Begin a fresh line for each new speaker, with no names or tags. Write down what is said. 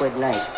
liquid night.